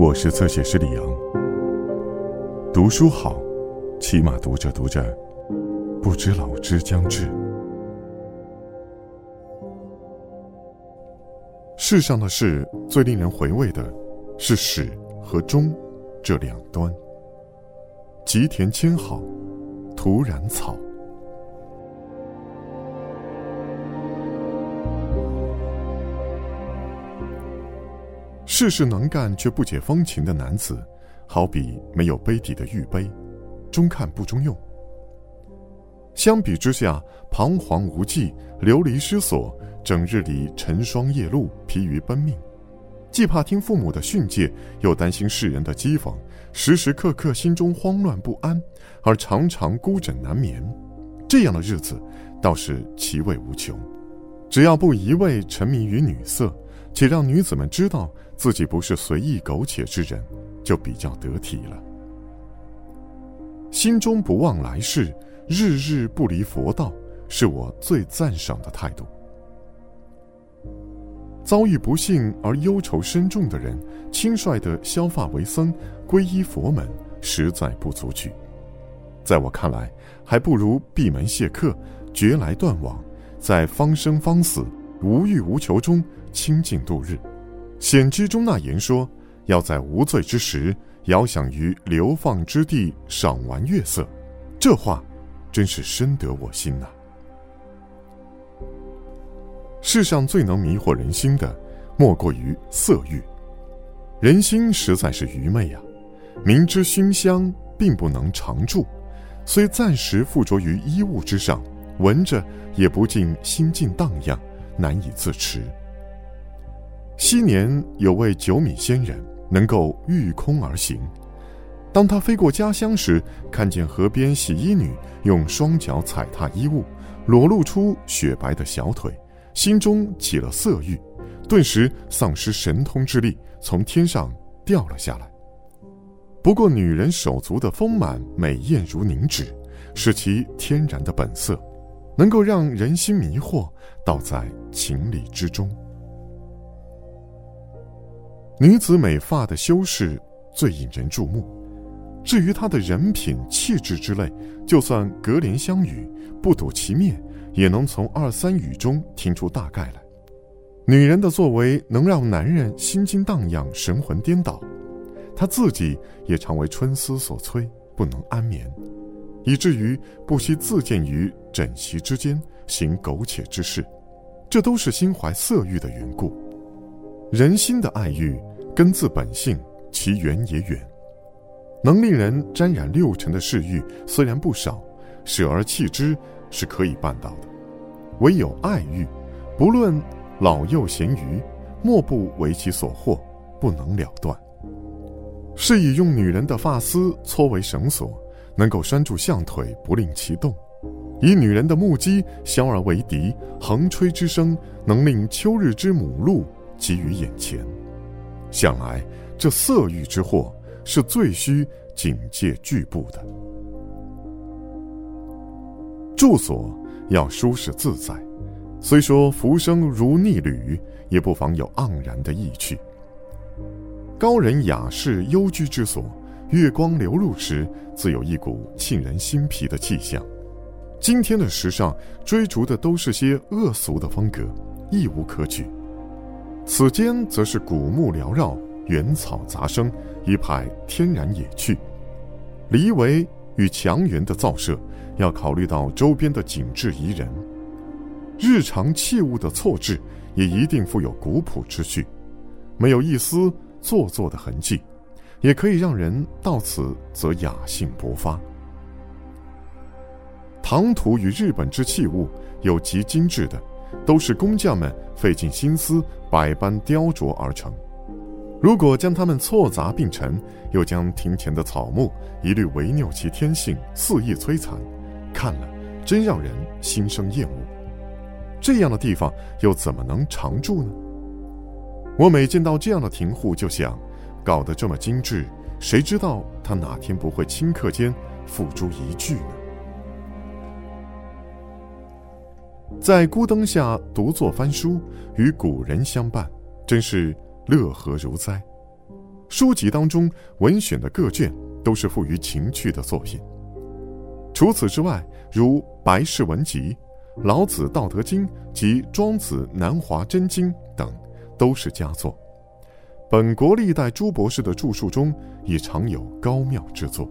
我是侧写师李阳。读书好，起码读着读着，不知老之将至。世上的事最令人回味的，是始和终这两端。吉田千好，徒然草。事事能干却不解风情的男子，好比没有杯底的玉杯，中看不中用。相比之下，彷徨无计、流离失所，整日里晨霜夜露，疲于奔命，既怕听父母的训诫，又担心世人的讥讽，时时刻刻心中慌乱不安，而常常孤枕难眠。这样的日子，倒是其味无穷。只要不一味沉迷于女色。且让女子们知道自己不是随意苟且之人，就比较得体了。心中不忘来世，日日不离佛道，是我最赞赏的态度。遭遇不幸而忧愁深重的人，轻率的削发为僧，皈依佛门，实在不足取。在我看来，还不如闭门谢客，绝来断往，在方生方死、无欲无求中。清静度日，显之中那言说，要在无罪之时，遥想于流放之地，赏玩月色。这话，真是深得我心呐。世上最能迷惑人心的，莫过于色欲。人心实在是愚昧呀，明知熏香并不能长驻，虽暂时附着于衣物之上，闻着也不禁心境荡漾，难以自持。昔年有位九米仙人，能够御空而行。当他飞过家乡时，看见河边洗衣女用双脚踩踏衣物，裸露出雪白的小腿，心中起了色欲，顿时丧失神通之力，从天上掉了下来。不过，女人手足的丰满美艳如凝脂，是其天然的本色，能够让人心迷惑，倒在情理之中。女子美发的修饰最引人注目，至于她的人品、气质之类，就算隔帘相语，不睹其面，也能从二三语中听出大概来。女人的作为能让男人心惊荡漾、神魂颠倒，她自己也常为春思所催，不能安眠，以至于不惜自荐于枕席之间，行苟且之事，这都是心怀色欲的缘故。人心的爱欲根自本性，其源也远。能令人沾染六尘的嗜欲虽然不少，舍而弃之是可以办到的。唯有爱欲，不论老幼咸愚，莫不为其所惑，不能了断。是以用女人的发丝搓为绳索，能够拴住象腿，不令其动；以女人的木屐削而为笛，横吹之声能令秋日之母鹿。给于眼前，想来这色欲之祸是最需警戒拒步的。住所要舒适自在，虽说浮生如逆旅，也不妨有盎然的意趣。高人雅士幽居之所，月光流入时，自有一股沁人心脾的气象。今天的时尚追逐的都是些恶俗的风格，亦无可取。此间则是古木缭绕，原草杂生，一派天然野趣。篱围与墙垣的造设，要考虑到周边的景致宜人；日常器物的错置，也一定富有古朴之趣，没有一丝做作的痕迹，也可以让人到此则雅兴勃发。唐土与日本之器物有极精致的。都是工匠们费尽心思，百般雕琢而成。如果将它们错杂并陈，又将庭前的草木一律违拗其天性，肆意摧残，看了真让人心生厌恶。这样的地方又怎么能常住呢？我每见到这样的庭户，就想，搞得这么精致，谁知道他哪天不会顷刻间付诸一炬呢？在孤灯下独坐翻书，与古人相伴，真是乐何如哉！书籍当中文选的各卷都是富于情趣的作品。除此之外，如《白氏文集》《老子·道德经》及《庄子·南华真经》等，都是佳作。本国历代朱博士的著述中，也常有高妙之作。